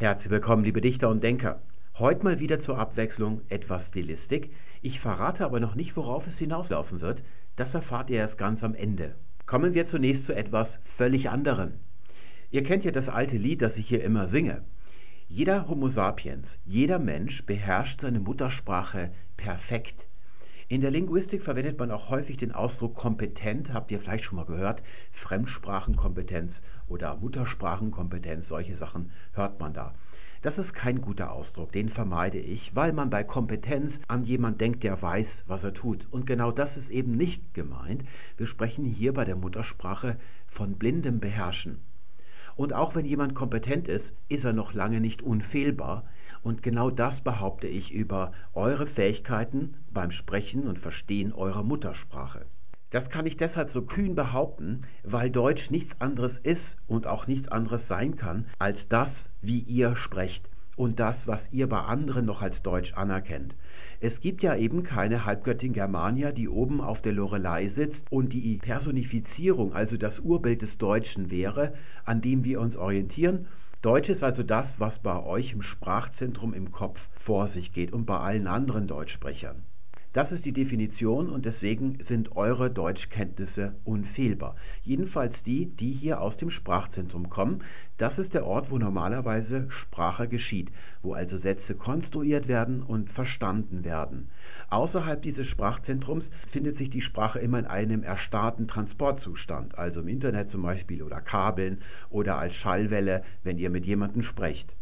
Herzlich willkommen, liebe Dichter und Denker. Heute mal wieder zur Abwechslung etwas Stilistik. Ich verrate aber noch nicht, worauf es hinauslaufen wird. Das erfahrt ihr erst ganz am Ende. Kommen wir zunächst zu etwas völlig anderem. Ihr kennt ja das alte Lied, das ich hier immer singe. Jeder Homo sapiens, jeder Mensch beherrscht seine Muttersprache perfekt. In der Linguistik verwendet man auch häufig den Ausdruck kompetent, habt ihr vielleicht schon mal gehört, Fremdsprachenkompetenz oder Muttersprachenkompetenz, solche Sachen hört man da. Das ist kein guter Ausdruck, den vermeide ich, weil man bei Kompetenz an jemand denkt, der weiß, was er tut. Und genau das ist eben nicht gemeint. Wir sprechen hier bei der Muttersprache von blindem Beherrschen. Und auch wenn jemand kompetent ist, ist er noch lange nicht unfehlbar. Und genau das behaupte ich über eure Fähigkeiten beim Sprechen und Verstehen eurer Muttersprache. Das kann ich deshalb so kühn behaupten, weil Deutsch nichts anderes ist und auch nichts anderes sein kann als das, wie ihr sprecht und das, was ihr bei anderen noch als Deutsch anerkennt. Es gibt ja eben keine Halbgöttin Germania, die oben auf der Lorelei sitzt und die Personifizierung, also das Urbild des Deutschen wäre, an dem wir uns orientieren. Deutsch ist also das, was bei euch im Sprachzentrum im Kopf vor sich geht und bei allen anderen Deutschsprechern. Das ist die Definition und deswegen sind eure Deutschkenntnisse unfehlbar. Jedenfalls die, die hier aus dem Sprachzentrum kommen. Das ist der Ort, wo normalerweise Sprache geschieht, wo also Sätze konstruiert werden und verstanden werden. Außerhalb dieses Sprachzentrums findet sich die Sprache immer in einem erstarrten Transportzustand, also im Internet zum Beispiel oder Kabeln oder als Schallwelle, wenn ihr mit jemandem sprecht.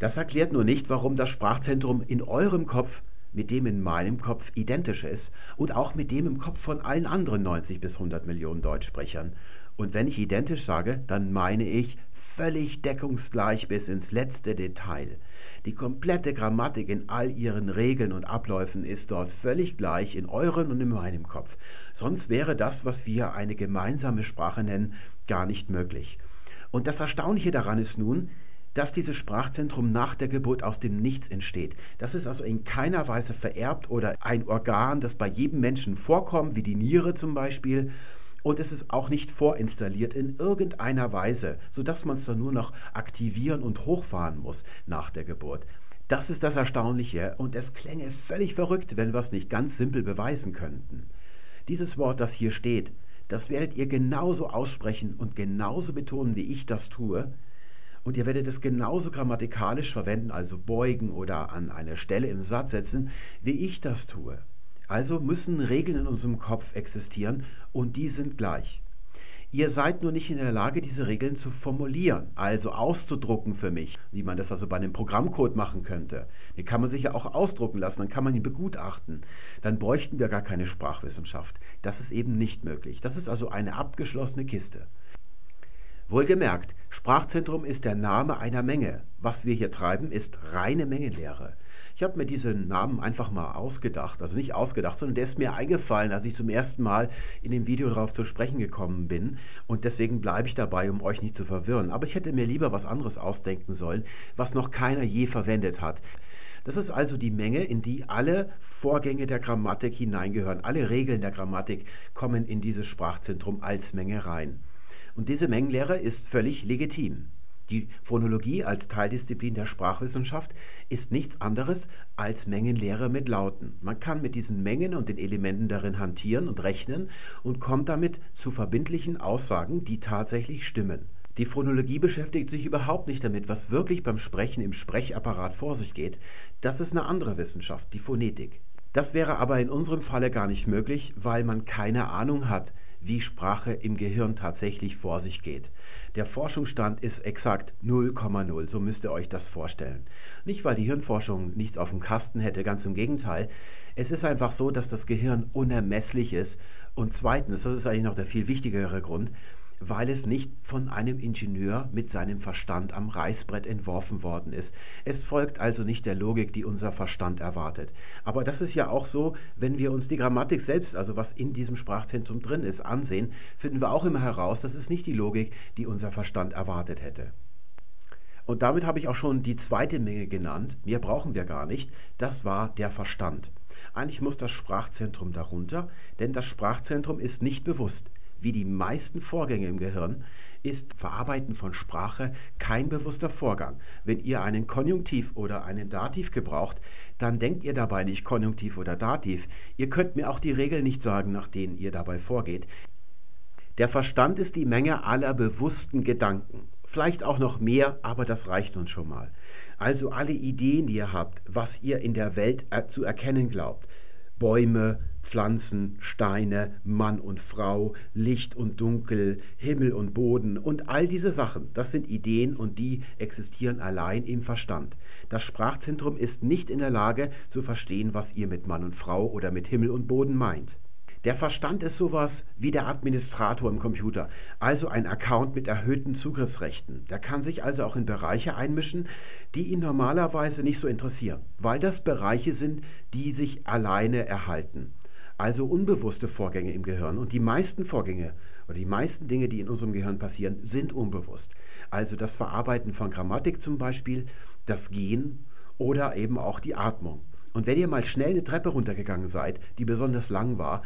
Das erklärt nur nicht, warum das Sprachzentrum in eurem Kopf mit dem in meinem Kopf identisch ist und auch mit dem im Kopf von allen anderen 90 bis 100 Millionen Deutschsprechern. Und wenn ich identisch sage, dann meine ich völlig deckungsgleich bis ins letzte Detail. Die komplette Grammatik in all ihren Regeln und Abläufen ist dort völlig gleich in euren und in meinem Kopf. Sonst wäre das, was wir eine gemeinsame Sprache nennen, gar nicht möglich. Und das Erstaunliche daran ist nun, dass dieses Sprachzentrum nach der Geburt aus dem Nichts entsteht. Das ist also in keiner Weise vererbt oder ein Organ, das bei jedem Menschen vorkommt, wie die Niere zum Beispiel. Und es ist auch nicht vorinstalliert in irgendeiner Weise, sodass man es dann nur noch aktivieren und hochfahren muss nach der Geburt. Das ist das Erstaunliche und es klänge völlig verrückt, wenn wir es nicht ganz simpel beweisen könnten. Dieses Wort, das hier steht, das werdet ihr genauso aussprechen und genauso betonen, wie ich das tue, und ihr werdet es genauso grammatikalisch verwenden, also beugen oder an eine Stelle im Satz setzen, wie ich das tue. Also müssen Regeln in unserem Kopf existieren und die sind gleich. Ihr seid nur nicht in der Lage, diese Regeln zu formulieren, also auszudrucken für mich, wie man das also bei einem Programmcode machen könnte. Den kann man sich ja auch ausdrucken lassen, dann kann man ihn begutachten. Dann bräuchten wir gar keine Sprachwissenschaft. Das ist eben nicht möglich. Das ist also eine abgeschlossene Kiste. Wohlgemerkt, Sprachzentrum ist der Name einer Menge. Was wir hier treiben, ist reine Mengenlehre. Ich habe mir diesen Namen einfach mal ausgedacht, also nicht ausgedacht, sondern der ist mir eingefallen, als ich zum ersten Mal in dem Video darauf zu sprechen gekommen bin. Und deswegen bleibe ich dabei, um euch nicht zu verwirren. Aber ich hätte mir lieber was anderes ausdenken sollen, was noch keiner je verwendet hat. Das ist also die Menge, in die alle Vorgänge der Grammatik hineingehören. Alle Regeln der Grammatik kommen in dieses Sprachzentrum als Menge rein. Und diese Mengenlehre ist völlig legitim. Die Phonologie als Teildisziplin der Sprachwissenschaft ist nichts anderes als Mengenlehre mit Lauten. Man kann mit diesen Mengen und den Elementen darin hantieren und rechnen und kommt damit zu verbindlichen Aussagen, die tatsächlich stimmen. Die Phonologie beschäftigt sich überhaupt nicht damit, was wirklich beim Sprechen im Sprechapparat vor sich geht. Das ist eine andere Wissenschaft, die Phonetik. Das wäre aber in unserem Falle gar nicht möglich, weil man keine Ahnung hat, wie Sprache im Gehirn tatsächlich vor sich geht. Der Forschungsstand ist exakt 0,0, so müsst ihr euch das vorstellen. Nicht, weil die Hirnforschung nichts auf dem Kasten hätte, ganz im Gegenteil. Es ist einfach so, dass das Gehirn unermesslich ist. Und zweitens, das ist eigentlich noch der viel wichtigere Grund, weil es nicht von einem Ingenieur mit seinem Verstand am Reißbrett entworfen worden ist. Es folgt also nicht der Logik, die unser Verstand erwartet. Aber das ist ja auch so, wenn wir uns die Grammatik selbst, also was in diesem Sprachzentrum drin ist, ansehen, finden wir auch immer heraus, das ist nicht die Logik, die unser Verstand erwartet hätte. Und damit habe ich auch schon die zweite Menge genannt. Mehr brauchen wir gar nicht. Das war der Verstand. Eigentlich muss das Sprachzentrum darunter, denn das Sprachzentrum ist nicht bewusst. Wie die meisten Vorgänge im Gehirn, ist Verarbeiten von Sprache kein bewusster Vorgang. Wenn ihr einen Konjunktiv oder einen Dativ gebraucht, dann denkt ihr dabei nicht Konjunktiv oder Dativ. Ihr könnt mir auch die Regeln nicht sagen, nach denen ihr dabei vorgeht. Der Verstand ist die Menge aller bewussten Gedanken. Vielleicht auch noch mehr, aber das reicht uns schon mal. Also alle Ideen, die ihr habt, was ihr in der Welt zu erkennen glaubt. Bäume, Pflanzen, Steine, Mann und Frau, Licht und Dunkel, Himmel und Boden und all diese Sachen, das sind Ideen und die existieren allein im Verstand. Das Sprachzentrum ist nicht in der Lage zu verstehen, was ihr mit Mann und Frau oder mit Himmel und Boden meint. Der Verstand ist sowas wie der Administrator im Computer, also ein Account mit erhöhten Zugriffsrechten. Der kann sich also auch in Bereiche einmischen, die ihn normalerweise nicht so interessieren, weil das Bereiche sind, die sich alleine erhalten. Also unbewusste Vorgänge im Gehirn. Und die meisten Vorgänge oder die meisten Dinge, die in unserem Gehirn passieren, sind unbewusst. Also das Verarbeiten von Grammatik zum Beispiel, das Gehen oder eben auch die Atmung. Und wenn ihr mal schnell eine Treppe runtergegangen seid, die besonders lang war,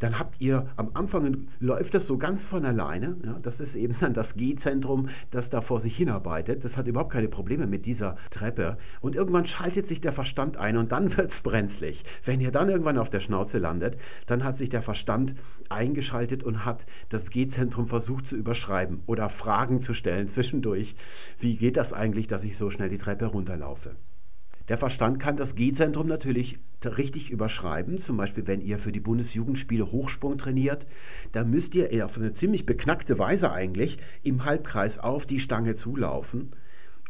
dann habt ihr am Anfang läuft das so ganz von alleine. Ja, das ist eben dann das G-Zentrum, das da vor sich hinarbeitet. Das hat überhaupt keine Probleme mit dieser Treppe. Und irgendwann schaltet sich der Verstand ein und dann wird es brenzlig. Wenn ihr dann irgendwann auf der Schnauze landet, dann hat sich der Verstand eingeschaltet und hat das G-Zentrum versucht zu überschreiben oder Fragen zu stellen zwischendurch. Wie geht das eigentlich, dass ich so schnell die Treppe runterlaufe? Der Verstand kann das G-Zentrum natürlich richtig überschreiben. Zum Beispiel, wenn ihr für die Bundesjugendspiele Hochsprung trainiert, da müsst ihr auf eine ziemlich beknackte Weise eigentlich im Halbkreis auf die Stange zulaufen.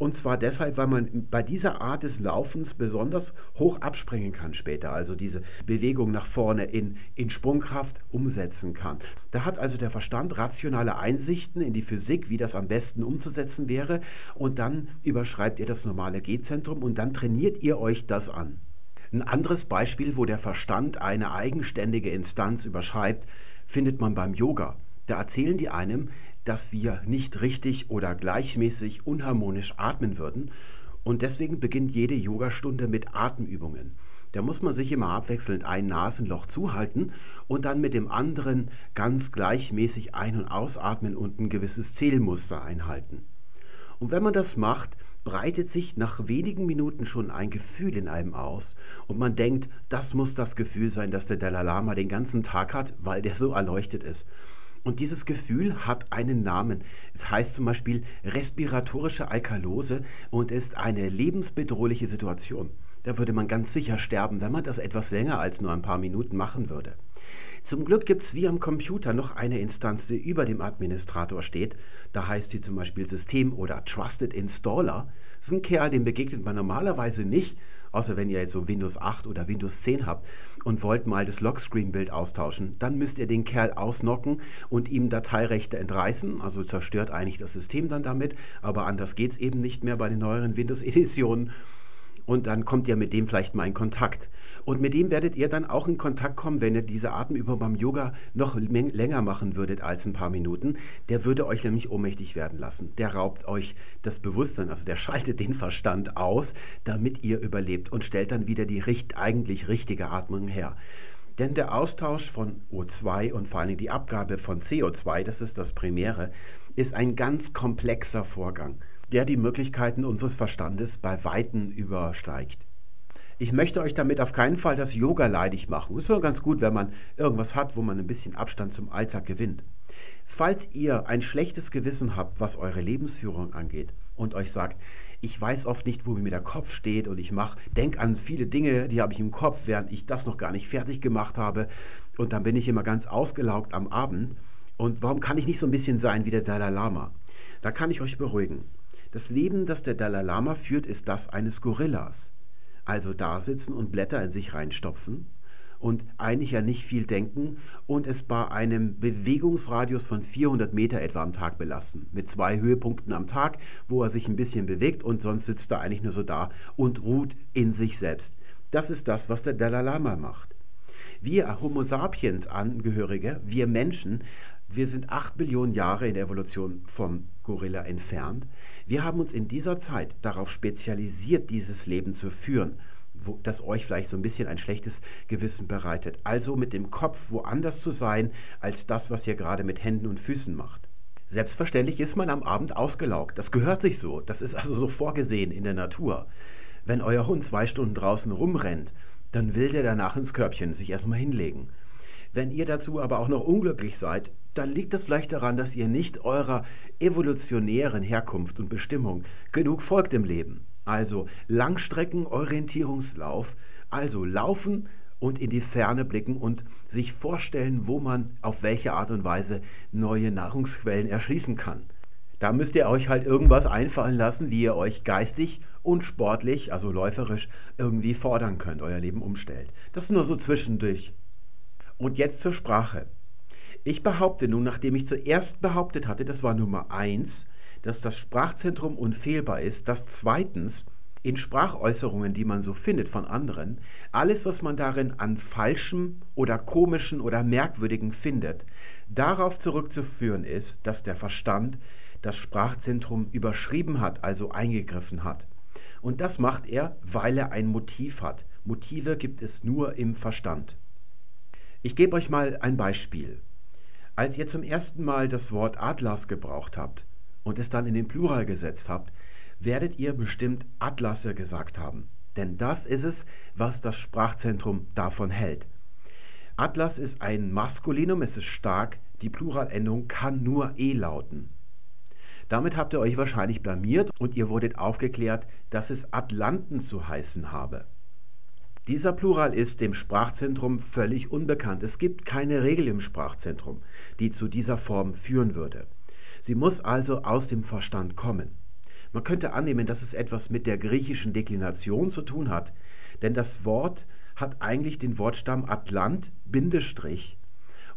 Und zwar deshalb, weil man bei dieser Art des Laufens besonders hoch abspringen kann später, also diese Bewegung nach vorne in, in Sprungkraft umsetzen kann. Da hat also der Verstand rationale Einsichten in die Physik, wie das am besten umzusetzen wäre. Und dann überschreibt ihr das normale G-Zentrum und dann trainiert ihr euch das an. Ein anderes Beispiel, wo der Verstand eine eigenständige Instanz überschreibt, findet man beim Yoga. Da erzählen die einem, dass wir nicht richtig oder gleichmäßig unharmonisch atmen würden. Und deswegen beginnt jede Yogastunde mit Atemübungen. Da muss man sich immer abwechselnd ein Nasenloch zuhalten und dann mit dem anderen ganz gleichmäßig ein- und ausatmen und ein gewisses Zählmuster einhalten. Und wenn man das macht, breitet sich nach wenigen Minuten schon ein Gefühl in einem aus und man denkt, das muss das Gefühl sein, das der Dalai Lama den ganzen Tag hat, weil der so erleuchtet ist. Und dieses Gefühl hat einen Namen. Es heißt zum Beispiel respiratorische Alkalose und ist eine lebensbedrohliche Situation. Da würde man ganz sicher sterben, wenn man das etwas länger als nur ein paar Minuten machen würde. Zum Glück gibt es wie am Computer noch eine Instanz, die über dem Administrator steht. Da heißt sie zum Beispiel System oder Trusted Installer. Das ist ein Kerl, dem begegnet man normalerweise nicht, außer wenn ihr jetzt so Windows 8 oder Windows 10 habt und wollt mal das Lockscreen-Bild austauschen, dann müsst ihr den Kerl ausnocken und ihm Dateirechte entreißen, also zerstört eigentlich das System dann damit, aber anders geht es eben nicht mehr bei den neueren Windows-Editionen und dann kommt ihr mit dem vielleicht mal in Kontakt. Und mit dem werdet ihr dann auch in Kontakt kommen, wenn ihr diese Atemübung beim Yoga noch länger machen würdet als ein paar Minuten. Der würde euch nämlich ohnmächtig werden lassen. Der raubt euch das Bewusstsein, also der schaltet den Verstand aus, damit ihr überlebt und stellt dann wieder die richt eigentlich richtige Atmung her. Denn der Austausch von O2 und vor Dingen die Abgabe von CO2, das ist das Primäre, ist ein ganz komplexer Vorgang der die Möglichkeiten unseres Verstandes bei Weitem übersteigt. Ich möchte euch damit auf keinen Fall das Yoga leidig machen. Ist nur ganz gut, wenn man irgendwas hat, wo man ein bisschen Abstand zum Alltag gewinnt. Falls ihr ein schlechtes Gewissen habt, was eure Lebensführung angeht und euch sagt, ich weiß oft nicht, wo mir der Kopf steht und ich mache, denk an viele Dinge, die habe ich im Kopf, während ich das noch gar nicht fertig gemacht habe und dann bin ich immer ganz ausgelaugt am Abend und warum kann ich nicht so ein bisschen sein wie der Dalai Lama? Da kann ich euch beruhigen. Das Leben, das der Dalai Lama führt, ist das eines Gorillas. Also da sitzen und Blätter in sich reinstopfen und eigentlich ja nicht viel denken und es bei einem Bewegungsradius von 400 Meter etwa am Tag belassen. Mit zwei Höhepunkten am Tag, wo er sich ein bisschen bewegt und sonst sitzt er eigentlich nur so da und ruht in sich selbst. Das ist das, was der Dalai Lama macht. Wir Homo sapiens Angehörige, wir Menschen, wir sind acht Billionen Jahre in der Evolution vom Gorilla entfernt. Wir haben uns in dieser Zeit darauf spezialisiert, dieses Leben zu führen, wo, das euch vielleicht so ein bisschen ein schlechtes Gewissen bereitet. Also mit dem Kopf woanders zu sein, als das, was ihr gerade mit Händen und Füßen macht. Selbstverständlich ist man am Abend ausgelaugt. Das gehört sich so. Das ist also so vorgesehen in der Natur. Wenn euer Hund zwei Stunden draußen rumrennt, dann will der danach ins Körbchen sich erstmal hinlegen. Wenn ihr dazu aber auch noch unglücklich seid, dann liegt das vielleicht daran, dass ihr nicht eurer evolutionären Herkunft und Bestimmung genug folgt im Leben. Also Langstreckenorientierungslauf, also laufen und in die Ferne blicken und sich vorstellen, wo man auf welche Art und Weise neue Nahrungsquellen erschließen kann. Da müsst ihr euch halt irgendwas einfallen lassen, wie ihr euch geistig und sportlich, also läuferisch, irgendwie fordern könnt, euer Leben umstellt. Das nur so zwischendurch. Und jetzt zur Sprache. Ich behaupte nun, nachdem ich zuerst behauptet hatte, das war Nummer eins, dass das Sprachzentrum unfehlbar ist, dass zweitens in Sprachäußerungen, die man so findet von anderen, alles, was man darin an falschem oder komischen oder merkwürdigen findet, darauf zurückzuführen ist, dass der Verstand das Sprachzentrum überschrieben hat, also eingegriffen hat. Und das macht er, weil er ein Motiv hat. Motive gibt es nur im Verstand. Ich gebe euch mal ein Beispiel. Als ihr zum ersten Mal das Wort Atlas gebraucht habt und es dann in den Plural gesetzt habt, werdet ihr bestimmt Atlasse gesagt haben. Denn das ist es, was das Sprachzentrum davon hält. Atlas ist ein Maskulinum, es ist stark, die Pluralendung kann nur e lauten. Damit habt ihr euch wahrscheinlich blamiert und ihr wurdet aufgeklärt, dass es Atlanten zu heißen habe. Dieser Plural ist dem Sprachzentrum völlig unbekannt. Es gibt keine Regel im Sprachzentrum, die zu dieser Form führen würde. Sie muss also aus dem Verstand kommen. Man könnte annehmen, dass es etwas mit der griechischen Deklination zu tun hat, denn das Wort hat eigentlich den Wortstamm Atlant, Bindestrich.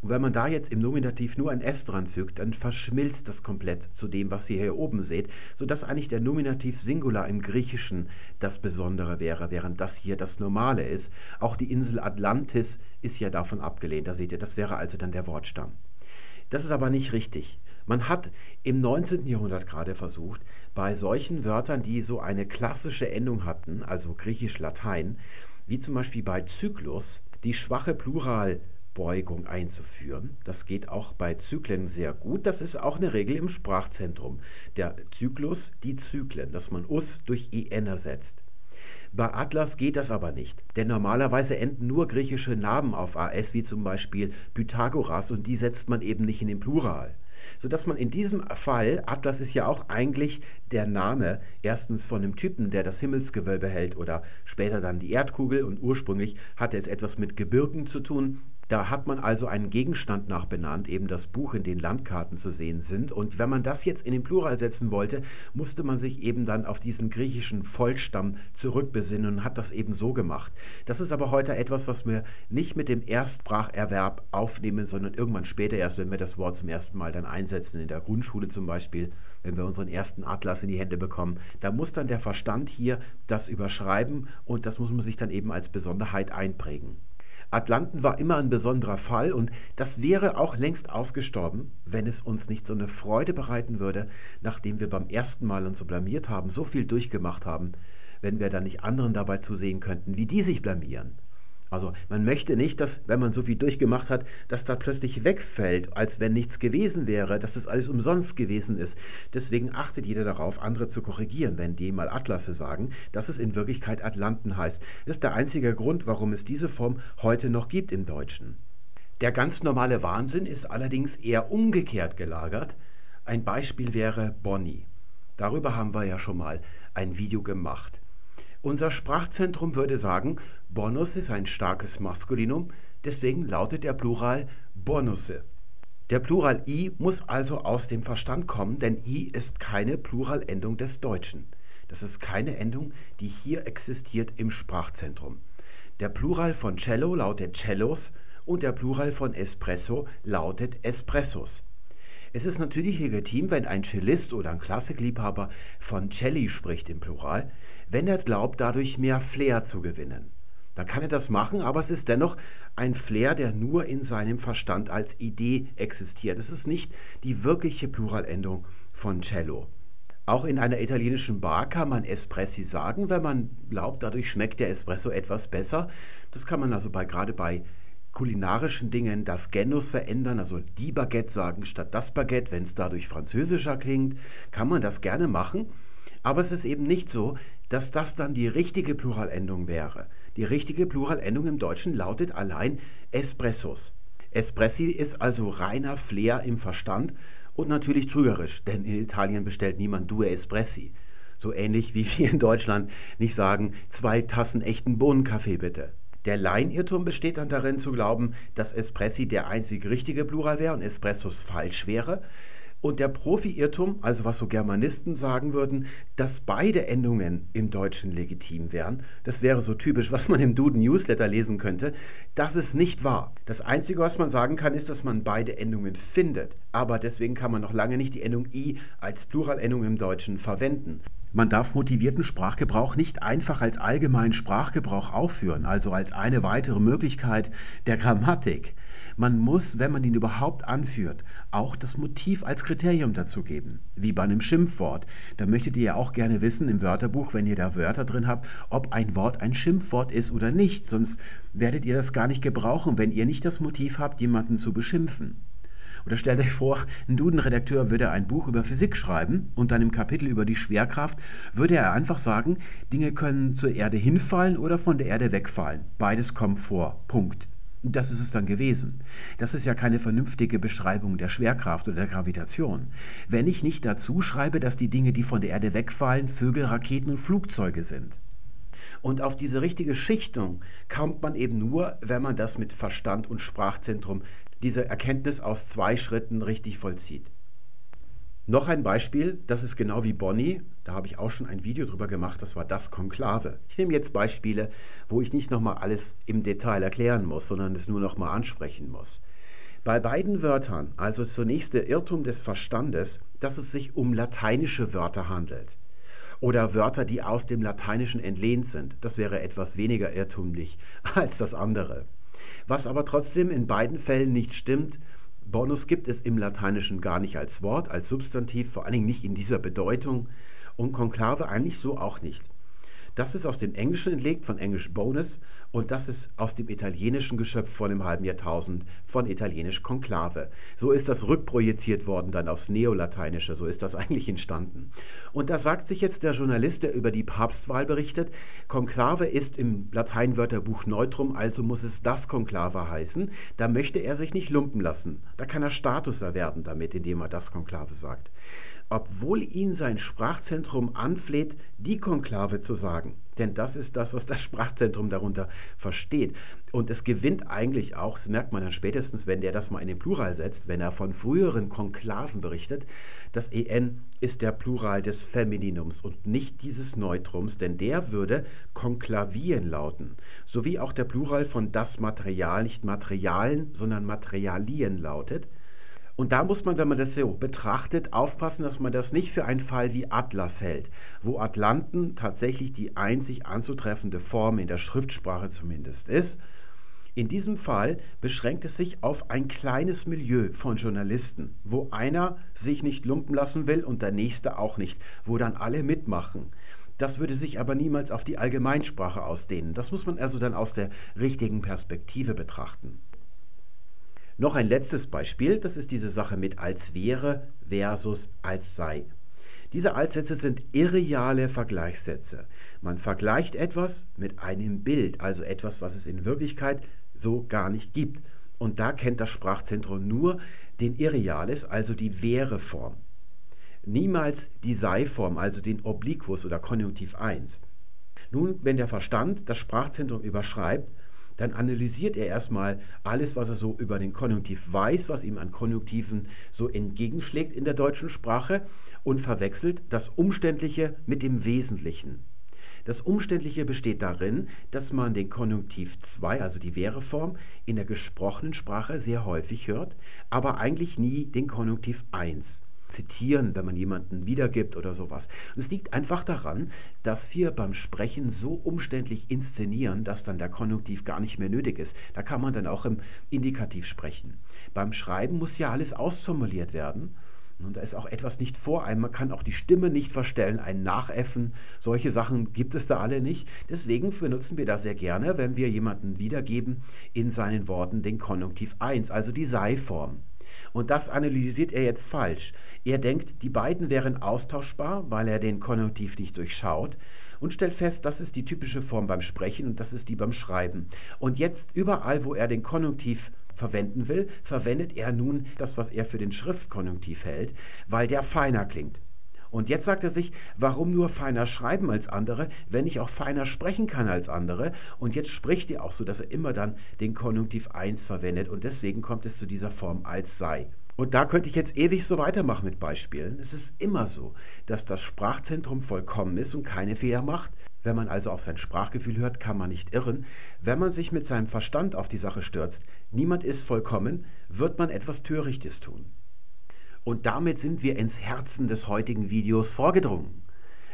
Und wenn man da jetzt im Nominativ nur ein S dran fügt, dann verschmilzt das komplett zu dem, was ihr hier oben seht, sodass eigentlich der Nominativ Singular im Griechischen das Besondere wäre, während das hier das Normale ist. Auch die Insel Atlantis ist ja davon abgelehnt, da seht ihr, das wäre also dann der Wortstamm. Das ist aber nicht richtig. Man hat im 19. Jahrhundert gerade versucht, bei solchen Wörtern, die so eine klassische Endung hatten, also griechisch-latein, wie zum Beispiel bei Zyklus, die schwache Pluralbeugung einzuführen. Das geht auch bei Zyklen sehr gut. Das ist auch eine Regel im Sprachzentrum. Der Zyklus, die Zyklen, dass man us durch en ersetzt. Bei Atlas geht das aber nicht, denn normalerweise enden nur griechische Namen auf AS, wie zum Beispiel Pythagoras, und die setzt man eben nicht in den Plural sodass man in diesem Fall, Atlas ist ja auch eigentlich der Name erstens von einem Typen, der das Himmelsgewölbe hält oder später dann die Erdkugel und ursprünglich hatte es etwas mit Gebirgen zu tun, da hat man also einen Gegenstand nachbenannt, eben das Buch, in dem Landkarten zu sehen sind. Und wenn man das jetzt in den Plural setzen wollte, musste man sich eben dann auf diesen griechischen Vollstamm zurückbesinnen und hat das eben so gemacht. Das ist aber heute etwas, was wir nicht mit dem Erstspracherwerb aufnehmen, sondern irgendwann später erst, wenn wir das Wort zum ersten Mal dann einsetzen, in der Grundschule zum Beispiel, wenn wir unseren ersten Atlas in die Hände bekommen. Da muss dann der Verstand hier das überschreiben und das muss man sich dann eben als Besonderheit einprägen. Atlanten war immer ein besonderer Fall und das wäre auch längst ausgestorben, wenn es uns nicht so eine Freude bereiten würde, nachdem wir beim ersten Mal uns so blamiert haben, so viel durchgemacht haben, wenn wir dann nicht anderen dabei zusehen könnten, wie die sich blamieren. Also man möchte nicht, dass, wenn man so viel durchgemacht hat, dass da plötzlich wegfällt, als wenn nichts gewesen wäre, dass das alles umsonst gewesen ist. Deswegen achtet jeder darauf, andere zu korrigieren, wenn die mal Atlasse sagen, dass es in Wirklichkeit Atlanten heißt. Das ist der einzige Grund, warum es diese Form heute noch gibt im Deutschen. Der ganz normale Wahnsinn ist allerdings eher umgekehrt gelagert. Ein Beispiel wäre Bonnie. Darüber haben wir ja schon mal ein Video gemacht. Unser Sprachzentrum würde sagen, Bonus ist ein starkes Maskulinum, deswegen lautet der Plural Bonusse. Der Plural i muss also aus dem Verstand kommen, denn i ist keine Pluralendung des Deutschen. Das ist keine Endung, die hier existiert im Sprachzentrum. Der Plural von Cello lautet Cellos und der Plural von Espresso lautet Espressos. Es ist natürlich legitim, wenn ein Cellist oder ein Klassikliebhaber von Celli spricht im Plural, wenn er glaubt, dadurch mehr Flair zu gewinnen. Dann kann er das machen, aber es ist dennoch ein Flair, der nur in seinem Verstand als Idee existiert. Es ist nicht die wirkliche Pluralendung von Cello. Auch in einer italienischen Bar kann man Espressi sagen, wenn man glaubt, dadurch schmeckt der Espresso etwas besser. Das kann man also bei, gerade bei kulinarischen Dingen das Genus verändern, also die Baguette sagen statt das Baguette, wenn es dadurch französischer klingt, kann man das gerne machen. Aber es ist eben nicht so, dass das dann die richtige Pluralendung wäre. Die richtige Pluralendung im Deutschen lautet allein Espressos. Espressi ist also reiner Flair im Verstand und natürlich trügerisch, denn in Italien bestellt niemand Due Espressi. So ähnlich wie wir in Deutschland nicht sagen, zwei Tassen echten Bohnenkaffee bitte. Der Laienirrtum besteht dann darin zu glauben, dass Espressi der einzig richtige Plural wäre und Espressos falsch wäre. Und der Profi-Irrtum, also was so Germanisten sagen würden, dass beide Endungen im Deutschen legitim wären, das wäre so typisch, was man im Duden Newsletter lesen könnte, das ist nicht wahr. Das Einzige, was man sagen kann, ist, dass man beide Endungen findet. Aber deswegen kann man noch lange nicht die Endung i als Pluralendung im Deutschen verwenden. Man darf motivierten Sprachgebrauch nicht einfach als allgemeinen Sprachgebrauch aufführen, also als eine weitere Möglichkeit der Grammatik. Man muss, wenn man ihn überhaupt anführt, auch das Motiv als Kriterium dazu geben, wie bei einem Schimpfwort. Da möchtet ihr ja auch gerne wissen im Wörterbuch, wenn ihr da Wörter drin habt, ob ein Wort ein Schimpfwort ist oder nicht, sonst werdet ihr das gar nicht gebrauchen, wenn ihr nicht das Motiv habt, jemanden zu beschimpfen. Oder stellt euch vor, ein Duden-Redakteur würde ein Buch über Physik schreiben und dann im Kapitel über die Schwerkraft würde er einfach sagen, Dinge können zur Erde hinfallen oder von der Erde wegfallen. Beides kommt vor. Punkt. Das ist es dann gewesen. Das ist ja keine vernünftige Beschreibung der Schwerkraft oder der Gravitation. Wenn ich nicht dazu schreibe, dass die Dinge, die von der Erde wegfallen, Vögel, Raketen und Flugzeuge sind. Und auf diese richtige Schichtung kommt man eben nur, wenn man das mit Verstand und Sprachzentrum, diese Erkenntnis aus zwei Schritten richtig vollzieht. Noch ein Beispiel, das ist genau wie Bonnie, da habe ich auch schon ein Video drüber gemacht, das war das Konklave. Ich nehme jetzt Beispiele, wo ich nicht nochmal alles im Detail erklären muss, sondern es nur nochmal ansprechen muss. Bei beiden Wörtern, also zunächst der Irrtum des Verstandes, dass es sich um lateinische Wörter handelt. Oder Wörter, die aus dem Lateinischen entlehnt sind. Das wäre etwas weniger irrtümlich als das andere. Was aber trotzdem in beiden Fällen nicht stimmt, Bonus gibt es im Lateinischen gar nicht als Wort, als Substantiv, vor allen Dingen nicht in dieser Bedeutung und Konklave eigentlich so auch nicht. Das ist aus dem Englischen entlegt, von Englisch Bonus, und das ist aus dem Italienischen geschöpft vor einem halben Jahrtausend, von Italienisch Konklave. So ist das rückprojiziert worden dann aufs Neolateinische, so ist das eigentlich entstanden. Und da sagt sich jetzt der Journalist, der über die Papstwahl berichtet, Konklave ist im Lateinwörterbuch Neutrum, also muss es das Konklave heißen. Da möchte er sich nicht lumpen lassen. Da kann er Status erwerben damit, indem er das Konklave sagt obwohl ihn sein Sprachzentrum anfleht, die Konklave zu sagen. Denn das ist das, was das Sprachzentrum darunter versteht. Und es gewinnt eigentlich auch, das merkt man dann spätestens, wenn der das mal in den Plural setzt, wenn er von früheren Konklaven berichtet, das EN ist der Plural des Femininums und nicht dieses Neutrums, denn der würde Konklavien lauten. Sowie auch der Plural von das Material nicht Materialen, sondern Materialien lautet. Und da muss man, wenn man das so betrachtet, aufpassen, dass man das nicht für einen Fall wie Atlas hält, wo Atlanten tatsächlich die einzig anzutreffende Form in der Schriftsprache zumindest ist. In diesem Fall beschränkt es sich auf ein kleines Milieu von Journalisten, wo einer sich nicht lumpen lassen will und der nächste auch nicht, wo dann alle mitmachen. Das würde sich aber niemals auf die Allgemeinsprache ausdehnen. Das muss man also dann aus der richtigen Perspektive betrachten. Noch ein letztes Beispiel, das ist diese Sache mit als wäre versus als sei. Diese Altsätze sind irreale Vergleichssätze. Man vergleicht etwas mit einem Bild, also etwas, was es in Wirklichkeit so gar nicht gibt. Und da kennt das Sprachzentrum nur den Irreales, also die Wäre-Form. Niemals die Sei-Form, also den Obliquus oder Konjunktiv 1. Nun, wenn der Verstand das Sprachzentrum überschreibt, dann analysiert er erstmal alles, was er so über den Konjunktiv weiß, was ihm an Konjunktiven so entgegenschlägt in der deutschen Sprache und verwechselt das Umständliche mit dem Wesentlichen. Das Umständliche besteht darin, dass man den Konjunktiv 2, also die Wäreform, in der gesprochenen Sprache sehr häufig hört, aber eigentlich nie den Konjunktiv 1 zitieren, wenn man jemanden wiedergibt oder sowas. Und es liegt einfach daran, dass wir beim Sprechen so umständlich inszenieren, dass dann der Konjunktiv gar nicht mehr nötig ist. Da kann man dann auch im Indikativ sprechen. Beim Schreiben muss ja alles ausformuliert werden. Und da ist auch etwas nicht vor einem. Man kann auch die Stimme nicht verstellen, ein Nachäffen. Solche Sachen gibt es da alle nicht. Deswegen benutzen wir da sehr gerne, wenn wir jemanden wiedergeben, in seinen Worten den Konjunktiv 1, also die Sei-Form. Und das analysiert er jetzt falsch. Er denkt, die beiden wären austauschbar, weil er den Konjunktiv nicht durchschaut und stellt fest, das ist die typische Form beim Sprechen und das ist die beim Schreiben. Und jetzt überall, wo er den Konjunktiv verwenden will, verwendet er nun das, was er für den Schriftkonjunktiv hält, weil der feiner klingt. Und jetzt sagt er sich, warum nur feiner schreiben als andere, wenn ich auch feiner sprechen kann als andere? Und jetzt spricht er auch so, dass er immer dann den Konjunktiv 1 verwendet und deswegen kommt es zu dieser Form als sei. Und da könnte ich jetzt ewig so weitermachen mit Beispielen. Es ist immer so, dass das Sprachzentrum vollkommen ist und keine Fehler macht. Wenn man also auf sein Sprachgefühl hört, kann man nicht irren. Wenn man sich mit seinem Verstand auf die Sache stürzt, niemand ist vollkommen, wird man etwas Törichtes tun. Und damit sind wir ins Herzen des heutigen Videos vorgedrungen.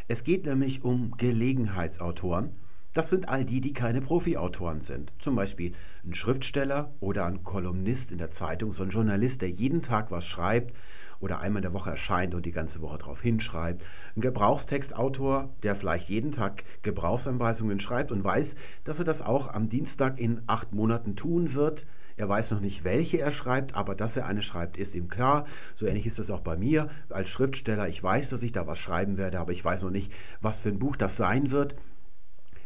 Es geht nämlich um Gelegenheitsautoren. Das sind all die, die keine Profiautoren sind. Zum Beispiel ein Schriftsteller oder ein Kolumnist in der Zeitung, so ein Journalist, der jeden Tag was schreibt oder einmal in der Woche erscheint und die ganze Woche darauf hinschreibt. Ein Gebrauchstextautor, der vielleicht jeden Tag Gebrauchsanweisungen schreibt und weiß, dass er das auch am Dienstag in acht Monaten tun wird. Er weiß noch nicht, welche er schreibt, aber dass er eine schreibt, ist ihm klar. So ähnlich ist das auch bei mir als Schriftsteller. Ich weiß, dass ich da was schreiben werde, aber ich weiß noch nicht, was für ein Buch das sein wird.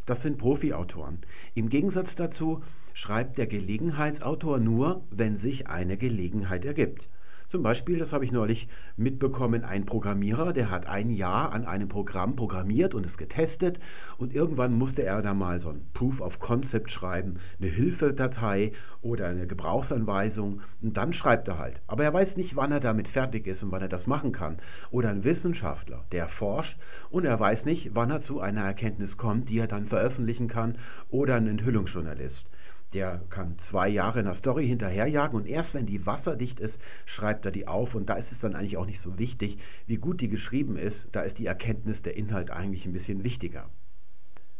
Das sind Profiautoren. Im Gegensatz dazu schreibt der Gelegenheitsautor nur, wenn sich eine Gelegenheit ergibt. Zum Beispiel, das habe ich neulich mitbekommen, ein Programmierer, der hat ein Jahr an einem Programm programmiert und es getestet und irgendwann musste er da mal so ein Proof of Concept schreiben, eine Hilfedatei oder eine Gebrauchsanweisung und dann schreibt er halt. Aber er weiß nicht, wann er damit fertig ist und wann er das machen kann. Oder ein Wissenschaftler, der forscht und er weiß nicht, wann er zu einer Erkenntnis kommt, die er dann veröffentlichen kann. Oder ein Enthüllungsjournalist der kann zwei Jahre einer Story hinterherjagen und erst wenn die wasserdicht ist, schreibt er die auf und da ist es dann eigentlich auch nicht so wichtig, wie gut die geschrieben ist, da ist die Erkenntnis, der Inhalt eigentlich ein bisschen wichtiger.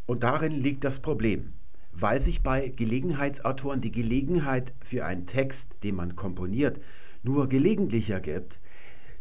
Und darin liegt das Problem, weil sich bei Gelegenheitsautoren die Gelegenheit für einen Text, den man komponiert, nur gelegentlich ergibt,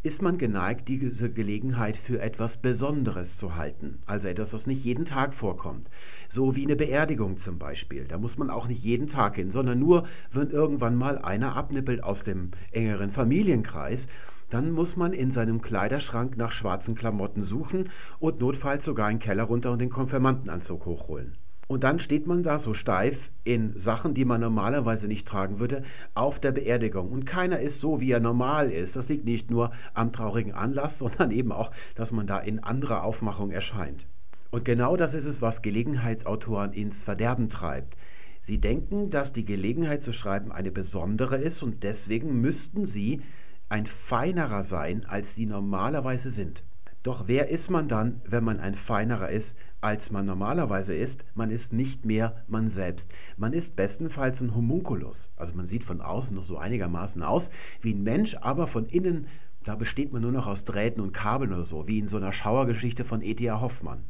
ist man geneigt, diese Gelegenheit für etwas Besonderes zu halten. Also etwas, was nicht jeden Tag vorkommt. So wie eine Beerdigung zum Beispiel. Da muss man auch nicht jeden Tag hin, sondern nur, wenn irgendwann mal einer abnippelt aus dem engeren Familienkreis, dann muss man in seinem Kleiderschrank nach schwarzen Klamotten suchen und notfalls sogar einen Keller runter und den Konfirmandenanzug hochholen. Und dann steht man da so steif in Sachen, die man normalerweise nicht tragen würde, auf der Beerdigung. Und keiner ist so, wie er normal ist. Das liegt nicht nur am traurigen Anlass, sondern eben auch, dass man da in anderer Aufmachung erscheint. Und genau das ist es, was Gelegenheitsautoren ins Verderben treibt. Sie denken, dass die Gelegenheit zu schreiben eine besondere ist und deswegen müssten sie ein feinerer sein, als sie normalerweise sind. Doch wer ist man dann, wenn man ein feinerer ist, als man normalerweise ist? Man ist nicht mehr man selbst. Man ist bestenfalls ein Homunculus. Also man sieht von außen noch so einigermaßen aus wie ein Mensch, aber von innen, da besteht man nur noch aus Drähten und Kabeln oder so, wie in so einer Schauergeschichte von E.T.A. Hoffmann.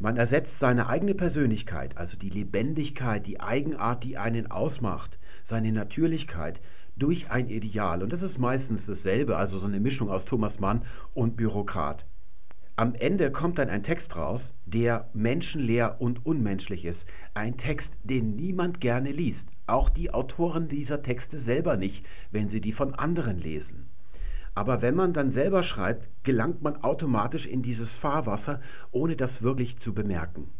Man ersetzt seine eigene Persönlichkeit, also die Lebendigkeit, die Eigenart, die einen ausmacht, seine Natürlichkeit, durch ein Ideal. Und das ist meistens dasselbe, also so eine Mischung aus Thomas Mann und Bürokrat. Am Ende kommt dann ein Text raus, der menschenleer und unmenschlich ist. Ein Text, den niemand gerne liest. Auch die Autoren dieser Texte selber nicht, wenn sie die von anderen lesen. Aber wenn man dann selber schreibt, gelangt man automatisch in dieses Fahrwasser, ohne das wirklich zu bemerken.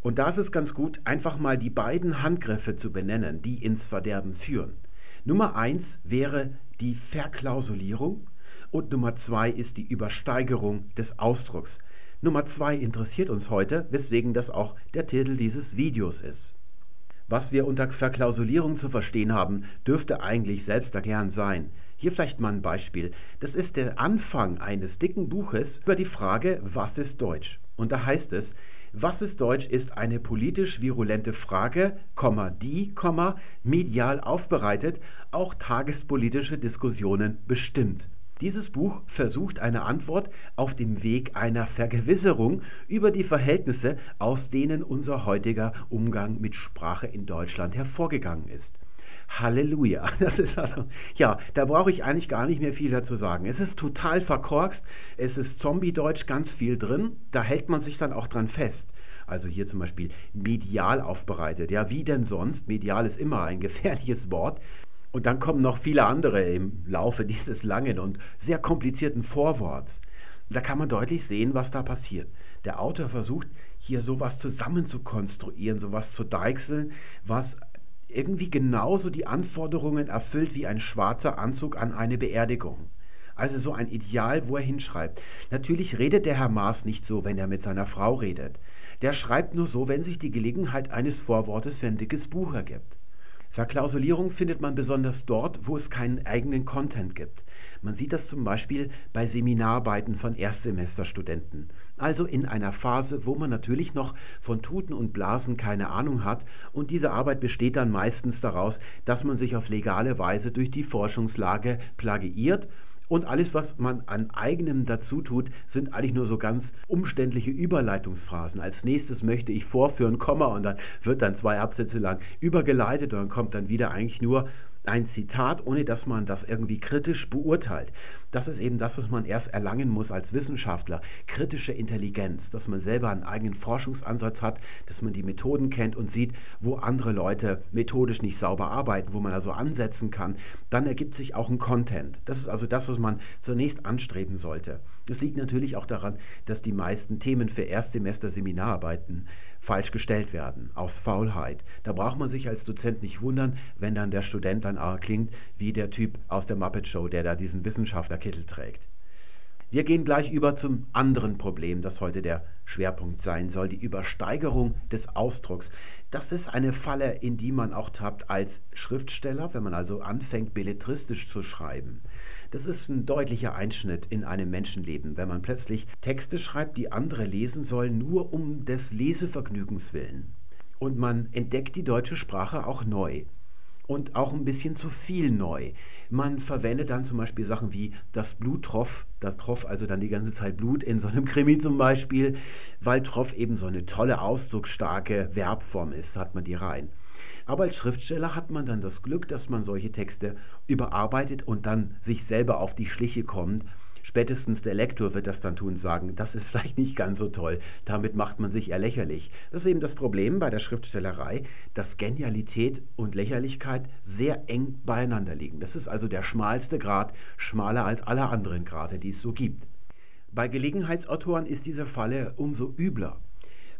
Und da ist es ganz gut, einfach mal die beiden Handgriffe zu benennen, die ins Verderben führen. Nummer eins wäre die Verklausulierung und Nummer zwei ist die Übersteigerung des Ausdrucks. Nummer zwei interessiert uns heute, weswegen das auch der Titel dieses Videos ist. Was wir unter Verklausulierung zu verstehen haben, dürfte eigentlich selbsterklärend sein. Hier vielleicht mal ein Beispiel. Das ist der Anfang eines dicken Buches über die Frage, was ist Deutsch? Und da heißt es, was ist Deutsch ist eine politisch virulente Frage, die, medial aufbereitet, auch tagespolitische Diskussionen bestimmt. Dieses Buch versucht eine Antwort auf dem Weg einer Vergewisserung über die Verhältnisse, aus denen unser heutiger Umgang mit Sprache in Deutschland hervorgegangen ist. Halleluja. Das ist also, ja, da brauche ich eigentlich gar nicht mehr viel dazu sagen. Es ist total verkorkst, es ist Zombie-Deutsch ganz viel drin, da hält man sich dann auch dran fest. Also hier zum Beispiel medial aufbereitet. Ja, wie denn sonst? Medial ist immer ein gefährliches Wort. Und dann kommen noch viele andere im Laufe dieses langen und sehr komplizierten Vorworts. Da kann man deutlich sehen, was da passiert. Der Autor versucht hier sowas zusammen zu konstruieren, sowas zu deichseln, was irgendwie genauso die Anforderungen erfüllt wie ein schwarzer Anzug an eine Beerdigung. Also so ein Ideal, wo er hinschreibt. Natürlich redet der Herr Maas nicht so, wenn er mit seiner Frau redet. Der schreibt nur so, wenn sich die Gelegenheit eines Vorwortes für ein dickes Buch ergibt. Verklausulierung findet man besonders dort, wo es keinen eigenen Content gibt. Man sieht das zum Beispiel bei Seminararbeiten von Erstsemesterstudenten. Also in einer Phase, wo man natürlich noch von Tuten und Blasen keine Ahnung hat und diese Arbeit besteht dann meistens daraus, dass man sich auf legale Weise durch die Forschungslage plagiiert und alles, was man an eigenem dazu tut, sind eigentlich nur so ganz umständliche Überleitungsphrasen. Als nächstes möchte ich vorführen, Komma, und dann wird dann zwei Absätze lang übergeleitet und dann kommt dann wieder eigentlich nur ein Zitat, ohne dass man das irgendwie kritisch beurteilt. Das ist eben das, was man erst erlangen muss als Wissenschaftler. Kritische Intelligenz, dass man selber einen eigenen Forschungsansatz hat, dass man die Methoden kennt und sieht, wo andere Leute methodisch nicht sauber arbeiten, wo man also ansetzen kann. Dann ergibt sich auch ein Content. Das ist also das, was man zunächst anstreben sollte. Es liegt natürlich auch daran, dass die meisten Themen für Erstsemester Seminararbeiten falsch gestellt werden, aus Faulheit. Da braucht man sich als Dozent nicht wundern, wenn dann der Student dann klingt wie der Typ aus der Muppet Show, der da diesen Wissenschaftlerkittel trägt. Wir gehen gleich über zum anderen Problem, das heute der Schwerpunkt sein soll, die Übersteigerung des Ausdrucks. Das ist eine Falle, in die man auch tappt als Schriftsteller, wenn man also anfängt, belletristisch zu schreiben. Das ist ein deutlicher Einschnitt in einem Menschenleben, wenn man plötzlich Texte schreibt, die andere lesen sollen, nur um des Lesevergnügens willen. Und man entdeckt die deutsche Sprache auch neu und auch ein bisschen zu viel neu. Man verwendet dann zum Beispiel Sachen wie das Blut troff, das troff also dann die ganze Zeit Blut in so einem Krimi zum Beispiel, weil troff eben so eine tolle, ausdrucksstarke Verbform ist, hat man die rein. Aber als Schriftsteller hat man dann das Glück, dass man solche Texte überarbeitet und dann sich selber auf die Schliche kommt. Spätestens der Lektor wird das dann tun und sagen, das ist vielleicht nicht ganz so toll, damit macht man sich eher lächerlich. Das ist eben das Problem bei der Schriftstellerei, dass Genialität und Lächerlichkeit sehr eng beieinander liegen. Das ist also der schmalste Grad, schmaler als alle anderen Grade, die es so gibt. Bei Gelegenheitsautoren ist diese Falle umso übler.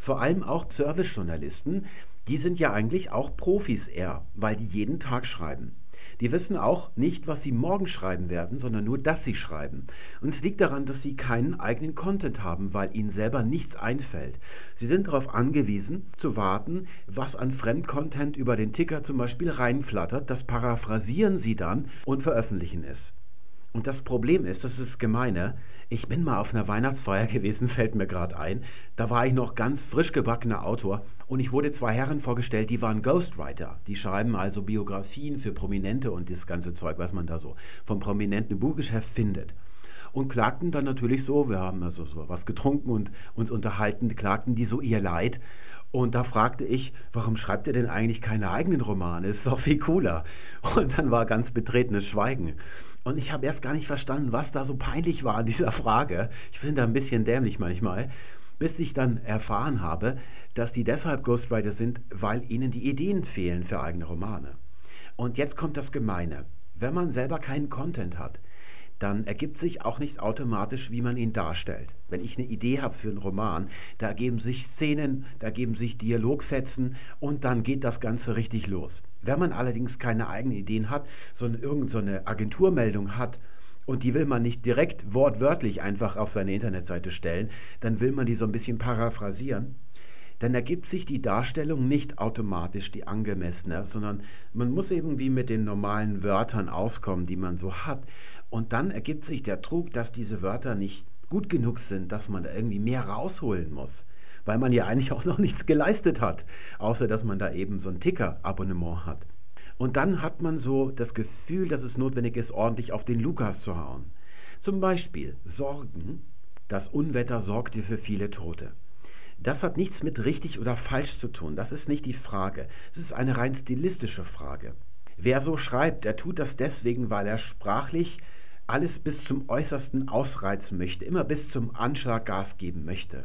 Vor allem auch Servicejournalisten die sind ja eigentlich auch Profis eher, weil die jeden Tag schreiben. Die wissen auch nicht, was sie morgen schreiben werden, sondern nur, dass sie schreiben. Und es liegt daran, dass sie keinen eigenen Content haben, weil ihnen selber nichts einfällt. Sie sind darauf angewiesen, zu warten, was an Fremdcontent über den Ticker zum Beispiel reinflattert. Das paraphrasieren sie dann und veröffentlichen es. Und das Problem ist, das ist gemeine, ich bin mal auf einer Weihnachtsfeier gewesen, fällt mir gerade ein. Da war ich noch ganz frisch gebackener Autor und ich wurde zwei Herren vorgestellt, die waren Ghostwriter. Die schreiben also Biografien für Prominente und das ganze Zeug, was man da so vom prominenten Buchgeschäft findet. Und klagten dann natürlich so, wir haben also so was getrunken und uns unterhalten, klagten die so ihr Leid. Und da fragte ich, warum schreibt ihr denn eigentlich keine eigenen Romane? Ist doch viel cooler. Und dann war ganz betretenes Schweigen. Und ich habe erst gar nicht verstanden, was da so peinlich war an dieser Frage. Ich bin da ein bisschen dämlich manchmal. Bis ich dann erfahren habe, dass die deshalb Ghostwriter sind, weil ihnen die Ideen fehlen für eigene Romane. Und jetzt kommt das Gemeine. Wenn man selber keinen Content hat, dann ergibt sich auch nicht automatisch, wie man ihn darstellt. Wenn ich eine Idee habe für einen Roman, da ergeben sich Szenen, da ergeben sich Dialogfetzen und dann geht das Ganze richtig los. Wenn man allerdings keine eigenen Ideen hat, sondern irgendeine Agenturmeldung hat, und die will man nicht direkt wortwörtlich einfach auf seine Internetseite stellen, dann will man die so ein bisschen paraphrasieren, dann ergibt sich die Darstellung nicht automatisch die angemessene, sondern man muss irgendwie mit den normalen Wörtern auskommen, die man so hat. Und dann ergibt sich der Trug, dass diese Wörter nicht gut genug sind, dass man da irgendwie mehr rausholen muss. Weil man ja eigentlich auch noch nichts geleistet hat, außer dass man da eben so ein Ticker-Abonnement hat. Und dann hat man so das Gefühl, dass es notwendig ist, ordentlich auf den Lukas zu hauen. Zum Beispiel Sorgen. Das Unwetter sorgte für viele Tote. Das hat nichts mit richtig oder falsch zu tun. Das ist nicht die Frage. Es ist eine rein stilistische Frage. Wer so schreibt, der tut das deswegen, weil er sprachlich alles bis zum Äußersten ausreizen möchte, immer bis zum Anschlag Gas geben möchte.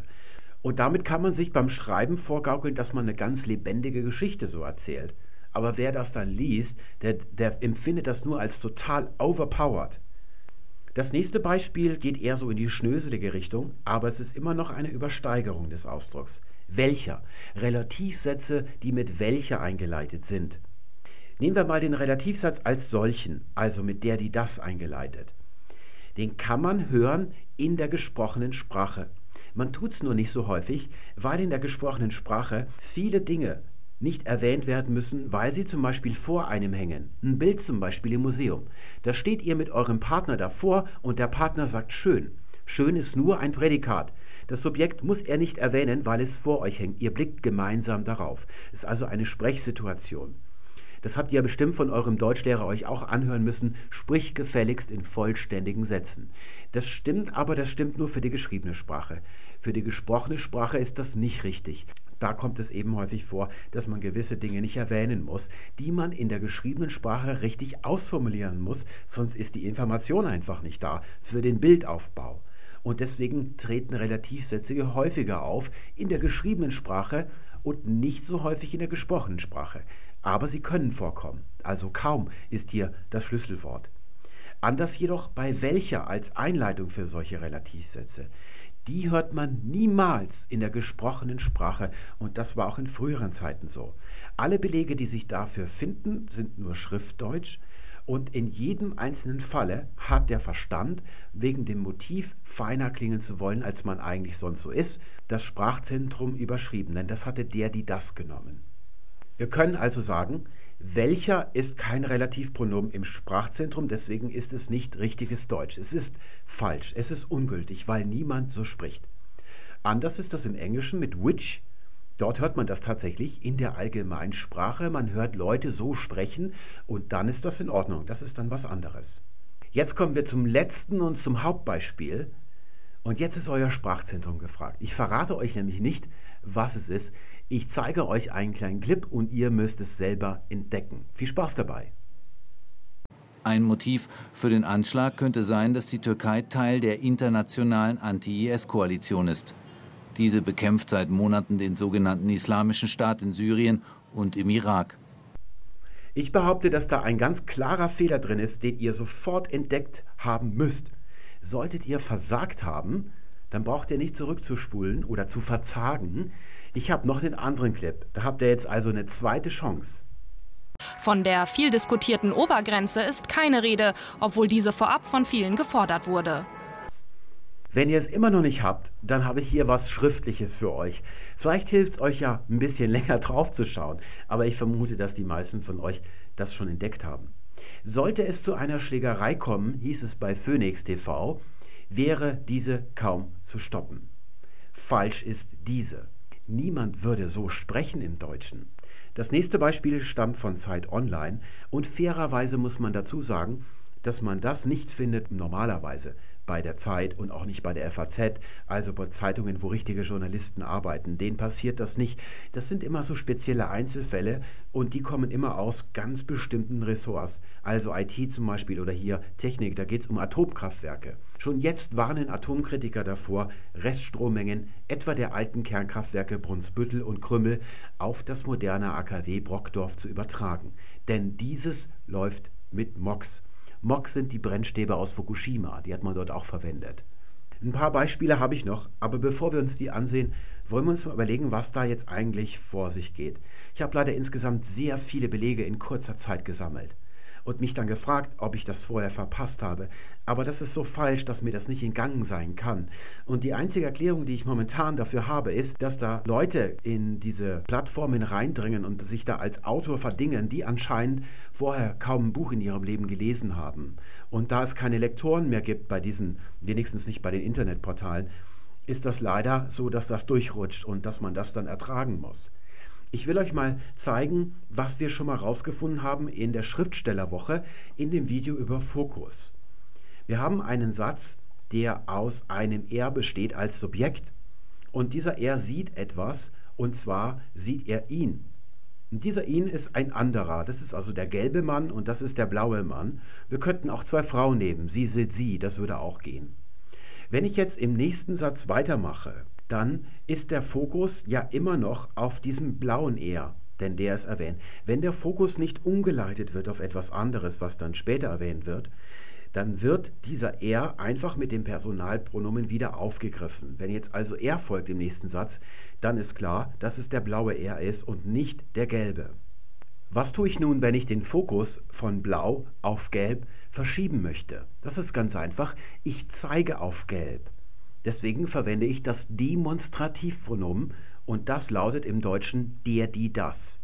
Und damit kann man sich beim Schreiben vorgaukeln, dass man eine ganz lebendige Geschichte so erzählt. Aber wer das dann liest, der, der empfindet das nur als total overpowered. Das nächste Beispiel geht eher so in die schnöselige Richtung, aber es ist immer noch eine Übersteigerung des Ausdrucks. Welcher? Relativsätze, die mit welcher eingeleitet sind. Nehmen wir mal den Relativsatz als solchen, also mit der, die das eingeleitet. Den kann man hören in der gesprochenen Sprache. Man tut es nur nicht so häufig, weil in der gesprochenen Sprache viele Dinge nicht erwähnt werden müssen, weil sie zum Beispiel vor einem hängen. Ein Bild zum Beispiel im Museum. Da steht ihr mit eurem Partner davor und der Partner sagt schön. Schön ist nur ein Prädikat. Das Subjekt muss er nicht erwähnen, weil es vor euch hängt. Ihr blickt gemeinsam darauf. Es ist also eine Sprechsituation. Das habt ihr bestimmt von eurem Deutschlehrer euch auch anhören müssen. Sprich gefälligst in vollständigen Sätzen. Das stimmt, aber das stimmt nur für die geschriebene Sprache. Für die gesprochene Sprache ist das nicht richtig. Da kommt es eben häufig vor, dass man gewisse Dinge nicht erwähnen muss, die man in der geschriebenen Sprache richtig ausformulieren muss, sonst ist die Information einfach nicht da für den Bildaufbau. Und deswegen treten Relativsätze häufiger auf in der geschriebenen Sprache und nicht so häufig in der gesprochenen Sprache aber sie können vorkommen. Also kaum ist hier das Schlüsselwort. Anders jedoch bei welcher als Einleitung für solche Relativsätze. Die hört man niemals in der gesprochenen Sprache und das war auch in früheren Zeiten so. Alle Belege, die sich dafür finden, sind nur Schriftdeutsch und in jedem einzelnen Falle hat der Verstand, wegen dem Motiv feiner klingen zu wollen, als man eigentlich sonst so ist, das Sprachzentrum überschrieben, denn das hatte der, die das genommen. Wir können also sagen, welcher ist kein Relativpronomen im Sprachzentrum, deswegen ist es nicht richtiges Deutsch. Es ist falsch, es ist ungültig, weil niemand so spricht. Anders ist das im Englischen mit which. Dort hört man das tatsächlich in der Allgemeinsprache. Man hört Leute so sprechen und dann ist das in Ordnung. Das ist dann was anderes. Jetzt kommen wir zum letzten und zum Hauptbeispiel. Und jetzt ist euer Sprachzentrum gefragt. Ich verrate euch nämlich nicht, was es ist. Ich zeige euch einen kleinen Clip und ihr müsst es selber entdecken. Viel Spaß dabei. Ein Motiv für den Anschlag könnte sein, dass die Türkei Teil der internationalen Anti-IS-Koalition ist. Diese bekämpft seit Monaten den sogenannten Islamischen Staat in Syrien und im Irak. Ich behaupte, dass da ein ganz klarer Fehler drin ist, den ihr sofort entdeckt haben müsst. Solltet ihr versagt haben, dann braucht ihr nicht zurückzuspulen oder zu verzagen. Ich habe noch einen anderen Clip. Da habt ihr jetzt also eine zweite Chance. Von der viel diskutierten Obergrenze ist keine Rede, obwohl diese vorab von vielen gefordert wurde. Wenn ihr es immer noch nicht habt, dann habe ich hier was Schriftliches für euch. Vielleicht hilft es euch ja, ein bisschen länger drauf zu schauen, aber ich vermute, dass die meisten von euch das schon entdeckt haben. Sollte es zu einer Schlägerei kommen, hieß es bei Phoenix TV, wäre diese kaum zu stoppen. Falsch ist diese. Niemand würde so sprechen im Deutschen. Das nächste Beispiel stammt von Zeit Online und fairerweise muss man dazu sagen, dass man das nicht findet normalerweise bei der Zeit und auch nicht bei der FAZ, also bei Zeitungen, wo richtige Journalisten arbeiten. Denen passiert das nicht. Das sind immer so spezielle Einzelfälle und die kommen immer aus ganz bestimmten Ressorts. Also IT zum Beispiel oder hier Technik, da geht es um Atomkraftwerke. Schon jetzt warnen Atomkritiker davor, Reststrommengen etwa der alten Kernkraftwerke Brunsbüttel und Krümmel auf das moderne AKW Brockdorf zu übertragen. Denn dieses läuft mit MOX. MOX sind die Brennstäbe aus Fukushima, die hat man dort auch verwendet. Ein paar Beispiele habe ich noch, aber bevor wir uns die ansehen, wollen wir uns mal überlegen, was da jetzt eigentlich vor sich geht. Ich habe leider insgesamt sehr viele Belege in kurzer Zeit gesammelt und mich dann gefragt, ob ich das vorher verpasst habe. Aber das ist so falsch, dass mir das nicht entgangen sein kann. Und die einzige Erklärung, die ich momentan dafür habe, ist, dass da Leute in diese Plattformen reindringen und sich da als Autor verdingen, die anscheinend vorher kaum ein Buch in ihrem Leben gelesen haben. Und da es keine Lektoren mehr gibt bei diesen, wenigstens nicht bei den Internetportalen, ist das leider so, dass das durchrutscht und dass man das dann ertragen muss. Ich will euch mal zeigen, was wir schon mal rausgefunden haben in der Schriftstellerwoche in dem Video über Fokus. Wir haben einen Satz, der aus einem Er besteht als Subjekt und dieser Er sieht etwas und zwar sieht er ihn. Und dieser ihn ist ein anderer. Das ist also der gelbe Mann und das ist der blaue Mann. Wir könnten auch zwei Frauen nehmen. Sie sind sie, das würde auch gehen. Wenn ich jetzt im nächsten Satz weitermache, dann ist der Fokus ja immer noch auf diesem blauen Er, denn der ist erwähnt. Wenn der Fokus nicht umgeleitet wird auf etwas anderes, was dann später erwähnt wird, dann wird dieser er einfach mit dem Personalpronomen wieder aufgegriffen. Wenn jetzt also er folgt im nächsten Satz, dann ist klar, dass es der blaue er ist und nicht der gelbe. Was tue ich nun, wenn ich den Fokus von blau auf gelb verschieben möchte? Das ist ganz einfach. Ich zeige auf gelb. Deswegen verwende ich das Demonstrativpronomen und das lautet im Deutschen der, die, das.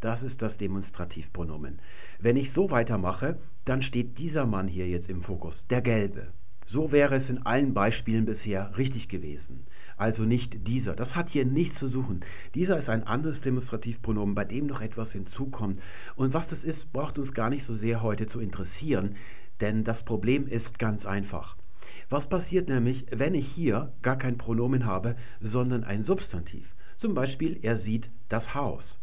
Das ist das Demonstrativpronomen. Wenn ich so weitermache, dann steht dieser Mann hier jetzt im Fokus, der gelbe. So wäre es in allen Beispielen bisher richtig gewesen. Also nicht dieser. Das hat hier nichts zu suchen. Dieser ist ein anderes Demonstrativpronomen, bei dem noch etwas hinzukommt. Und was das ist, braucht uns gar nicht so sehr heute zu interessieren, denn das Problem ist ganz einfach. Was passiert nämlich, wenn ich hier gar kein Pronomen habe, sondern ein Substantiv? Zum Beispiel, er sieht das Haus.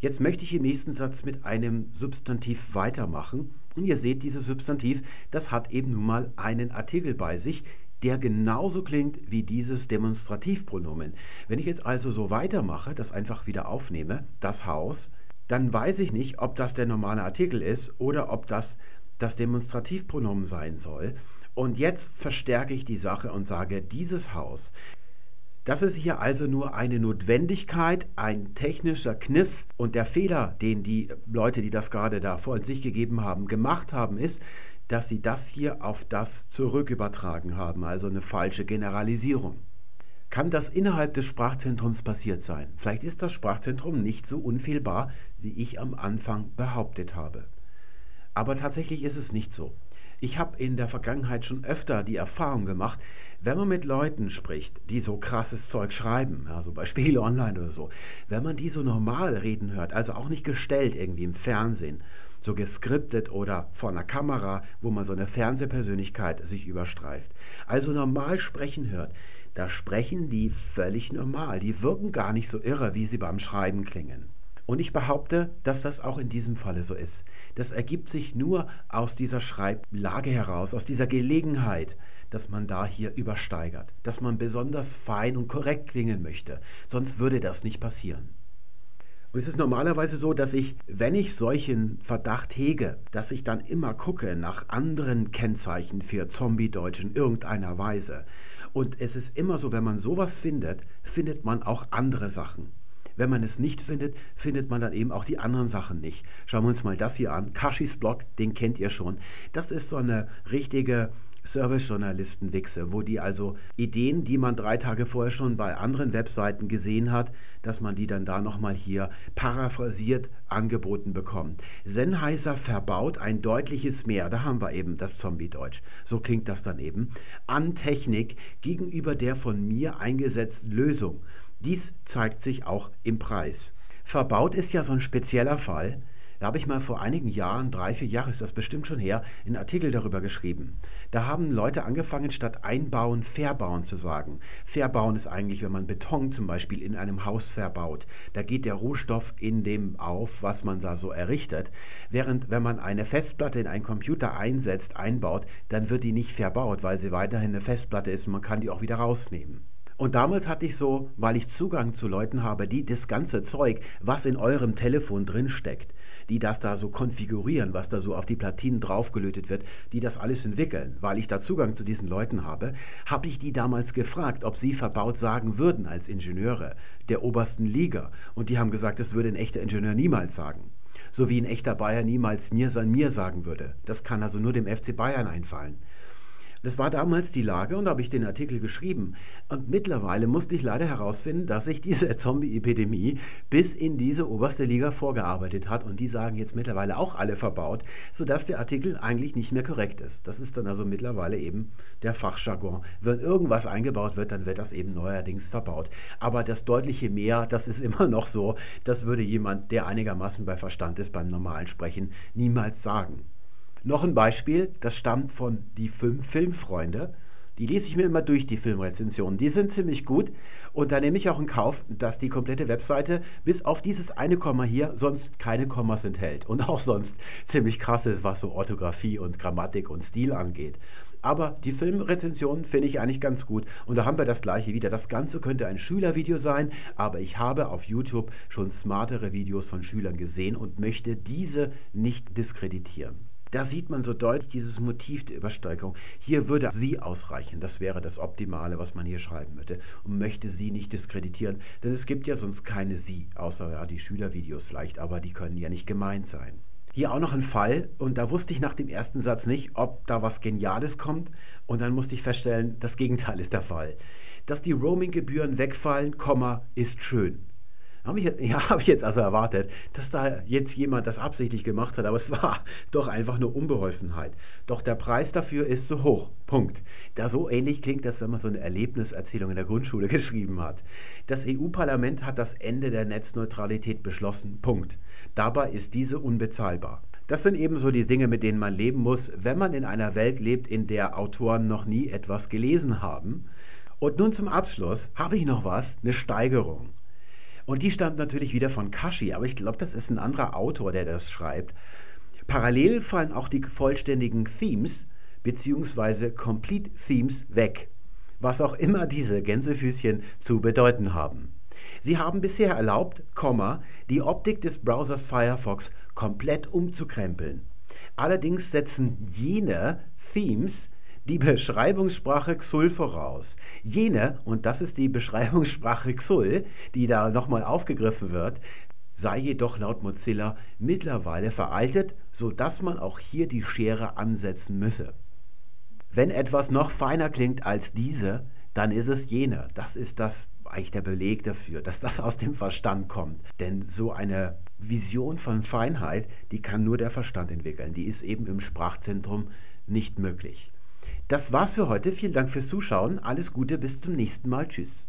Jetzt möchte ich im nächsten Satz mit einem Substantiv weitermachen. Und ihr seht, dieses Substantiv, das hat eben nun mal einen Artikel bei sich, der genauso klingt wie dieses Demonstrativpronomen. Wenn ich jetzt also so weitermache, das einfach wieder aufnehme, das Haus, dann weiß ich nicht, ob das der normale Artikel ist oder ob das das Demonstrativpronomen sein soll. Und jetzt verstärke ich die Sache und sage, dieses Haus, das ist hier also nur eine Notwendigkeit, ein technischer Kniff und der Fehler, den die Leute, die das gerade da vor sich gegeben haben, gemacht haben, ist, dass sie das hier auf das zurückübertragen haben, also eine falsche Generalisierung. Kann das innerhalb des Sprachzentrums passiert sein? Vielleicht ist das Sprachzentrum nicht so unfehlbar, wie ich am Anfang behauptet habe. Aber tatsächlich ist es nicht so. Ich habe in der Vergangenheit schon öfter die Erfahrung gemacht, wenn man mit Leuten spricht, die so krasses Zeug schreiben, also bei Spiele Online oder so, wenn man die so normal reden hört, also auch nicht gestellt irgendwie im Fernsehen, so geskriptet oder vor einer Kamera, wo man so eine Fernsehpersönlichkeit sich überstreift, also normal sprechen hört, da sprechen die völlig normal, die wirken gar nicht so irre, wie sie beim Schreiben klingen. Und ich behaupte, dass das auch in diesem Falle so ist. Das ergibt sich nur aus dieser Schreiblage heraus, aus dieser Gelegenheit, dass man da hier übersteigert, dass man besonders fein und korrekt klingen möchte. Sonst würde das nicht passieren. Und es ist normalerweise so, dass ich, wenn ich solchen Verdacht hege, dass ich dann immer gucke nach anderen Kennzeichen für Zombie-Deutsch in irgendeiner Weise. Und es ist immer so, wenn man sowas findet, findet man auch andere Sachen. Wenn man es nicht findet, findet man dann eben auch die anderen Sachen nicht. Schauen wir uns mal das hier an. Kashis Blog, den kennt ihr schon. Das ist so eine richtige Service-Journalisten-Wichse, wo die also Ideen, die man drei Tage vorher schon bei anderen Webseiten gesehen hat, dass man die dann da nochmal hier paraphrasiert angeboten bekommt. Sennheiser verbaut ein deutliches Mehr, da haben wir eben das Zombie-Deutsch, so klingt das dann eben, an Technik gegenüber der von mir eingesetzten Lösung. Dies zeigt sich auch im Preis. Verbaut ist ja so ein spezieller Fall. Da habe ich mal vor einigen Jahren, drei, vier Jahre ist das bestimmt schon her, einen Artikel darüber geschrieben. Da haben Leute angefangen, statt einbauen, verbauen zu sagen. Verbauen ist eigentlich, wenn man Beton zum Beispiel in einem Haus verbaut. Da geht der Rohstoff in dem auf, was man da so errichtet. Während wenn man eine Festplatte in einen Computer einsetzt, einbaut, dann wird die nicht verbaut, weil sie weiterhin eine Festplatte ist und man kann die auch wieder rausnehmen. Und damals hatte ich so, weil ich Zugang zu Leuten habe, die das ganze Zeug, was in eurem Telefon drin steckt, die das da so konfigurieren, was da so auf die Platinen draufgelötet wird, die das alles entwickeln, weil ich da Zugang zu diesen Leuten habe, habe ich die damals gefragt, ob sie verbaut sagen würden als Ingenieure der obersten Liga. Und die haben gesagt, das würde ein echter Ingenieur niemals sagen. So wie ein echter Bayer niemals mir sein mir sagen würde. Das kann also nur dem FC Bayern einfallen. Das war damals die Lage und da habe ich den Artikel geschrieben. Und mittlerweile musste ich leider herausfinden, dass sich diese Zombie-Epidemie bis in diese oberste Liga vorgearbeitet hat. Und die sagen jetzt mittlerweile auch alle verbaut, sodass der Artikel eigentlich nicht mehr korrekt ist. Das ist dann also mittlerweile eben der Fachjargon. Wenn irgendwas eingebaut wird, dann wird das eben neuerdings verbaut. Aber das deutliche Mehr, das ist immer noch so, das würde jemand, der einigermaßen bei Verstand ist, beim normalen Sprechen niemals sagen. Noch ein Beispiel, das stammt von die fünf Filmfreunde. Die lese ich mir immer durch, die Filmrezensionen. Die sind ziemlich gut. Und da nehme ich auch in Kauf, dass die komplette Webseite bis auf dieses eine Komma hier sonst keine Kommas enthält. Und auch sonst ziemlich krass ist, was so Orthographie und Grammatik und Stil angeht. Aber die Filmrezensionen finde ich eigentlich ganz gut. Und da haben wir das gleiche wieder. Das Ganze könnte ein Schülervideo sein, aber ich habe auf YouTube schon smartere Videos von Schülern gesehen und möchte diese nicht diskreditieren. Da sieht man so deutlich dieses Motiv der Übersteigerung. Hier würde sie ausreichen. Das wäre das Optimale, was man hier schreiben möchte. Und möchte sie nicht diskreditieren. Denn es gibt ja sonst keine sie, außer ja, die Schülervideos vielleicht, aber die können ja nicht gemeint sein. Hier auch noch ein Fall, und da wusste ich nach dem ersten Satz nicht, ob da was Geniales kommt. Und dann musste ich feststellen, das Gegenteil ist der Fall. Dass die Roaming-Gebühren wegfallen, Komma, ist schön. Habe ich, ja, hab ich jetzt also erwartet, dass da jetzt jemand das absichtlich gemacht hat, aber es war doch einfach nur Unbeholfenheit. Doch der Preis dafür ist so hoch. Punkt. Da so ähnlich klingt das, wenn man so eine Erlebniserzählung in der Grundschule geschrieben hat. Das EU-Parlament hat das Ende der Netzneutralität beschlossen. Punkt. Dabei ist diese unbezahlbar. Das sind ebenso die Dinge, mit denen man leben muss, wenn man in einer Welt lebt, in der Autoren noch nie etwas gelesen haben. Und nun zum Abschluss habe ich noch was, eine Steigerung. Und die stammt natürlich wieder von Kashi, aber ich glaube, das ist ein anderer Autor, der das schreibt. Parallel fallen auch die vollständigen Themes bzw. Complete Themes weg, was auch immer diese Gänsefüßchen zu bedeuten haben. Sie haben bisher erlaubt, die Optik des Browsers Firefox komplett umzukrempeln. Allerdings setzen jene Themes die Beschreibungssprache XUL voraus. Jene, und das ist die Beschreibungssprache XUL, die da nochmal aufgegriffen wird, sei jedoch laut Mozilla mittlerweile veraltet, sodass man auch hier die Schere ansetzen müsse. Wenn etwas noch feiner klingt als diese, dann ist es jene. Das ist das eigentlich der Beleg dafür, dass das aus dem Verstand kommt. Denn so eine Vision von Feinheit, die kann nur der Verstand entwickeln. Die ist eben im Sprachzentrum nicht möglich. Das war's für heute. Vielen Dank fürs Zuschauen. Alles Gute, bis zum nächsten Mal. Tschüss.